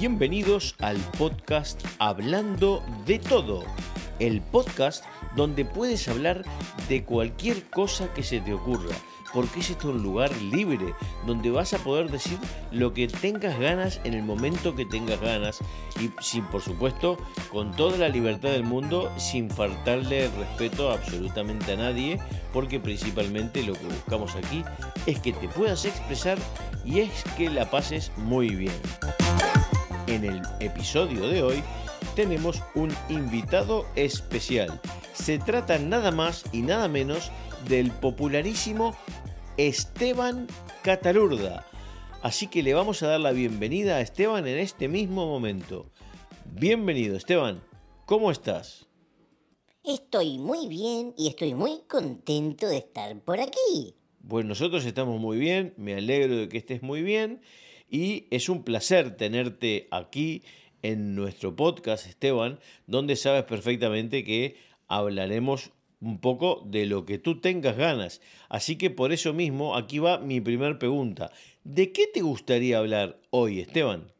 Bienvenidos al podcast Hablando de todo, el podcast donde puedes hablar de cualquier cosa que se te ocurra, porque es esto un lugar libre, donde vas a poder decir lo que tengas ganas en el momento que tengas ganas y sin, por supuesto, con toda la libertad del mundo, sin faltarle respeto absolutamente a nadie, porque principalmente lo que buscamos aquí es que te puedas expresar y es que la pases muy bien. En el episodio de hoy tenemos un invitado especial. Se trata nada más y nada menos del popularísimo Esteban Catalurda. Así que le vamos a dar la bienvenida a Esteban en este mismo momento. Bienvenido Esteban, ¿cómo estás? Estoy muy bien y estoy muy contento de estar por aquí. Pues nosotros estamos muy bien, me alegro de que estés muy bien y es un placer tenerte aquí en nuestro podcast, Esteban, donde sabes perfectamente que hablaremos un poco de lo que tú tengas ganas. Así que por eso mismo aquí va mi primera pregunta. ¿De qué te gustaría hablar hoy, Esteban?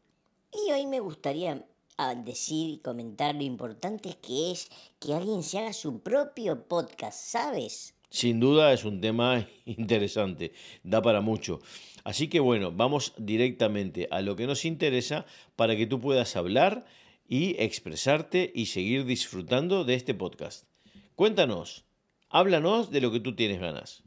Y hoy me gustaría ah, decir y comentar lo importante que es que alguien se haga su propio podcast, ¿sabes? Sin duda es un tema interesante, da para mucho. Así que bueno, vamos directamente a lo que nos interesa para que tú puedas hablar y expresarte y seguir disfrutando de este podcast. Cuéntanos, háblanos de lo que tú tienes ganas.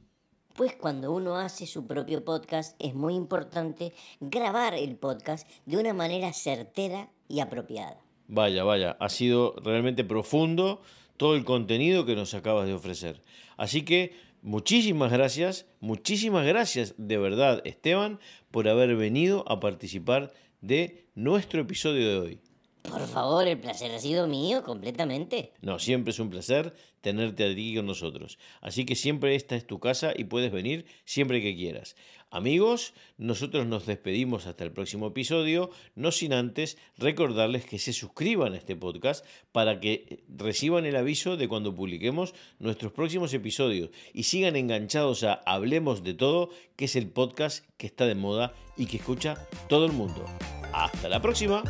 Pues cuando uno hace su propio podcast es muy importante grabar el podcast de una manera certera y apropiada. Vaya, vaya, ha sido realmente profundo todo el contenido que nos acabas de ofrecer. Así que muchísimas gracias, muchísimas gracias de verdad Esteban por haber venido a participar de nuestro episodio de hoy. Por favor, el placer ha sido mío completamente. No, siempre es un placer tenerte aquí con nosotros. Así que siempre esta es tu casa y puedes venir siempre que quieras. Amigos, nosotros nos despedimos hasta el próximo episodio, no sin antes recordarles que se suscriban a este podcast para que reciban el aviso de cuando publiquemos nuestros próximos episodios y sigan enganchados a Hablemos de Todo, que es el podcast que está de moda y que escucha todo el mundo. Hasta la próxima.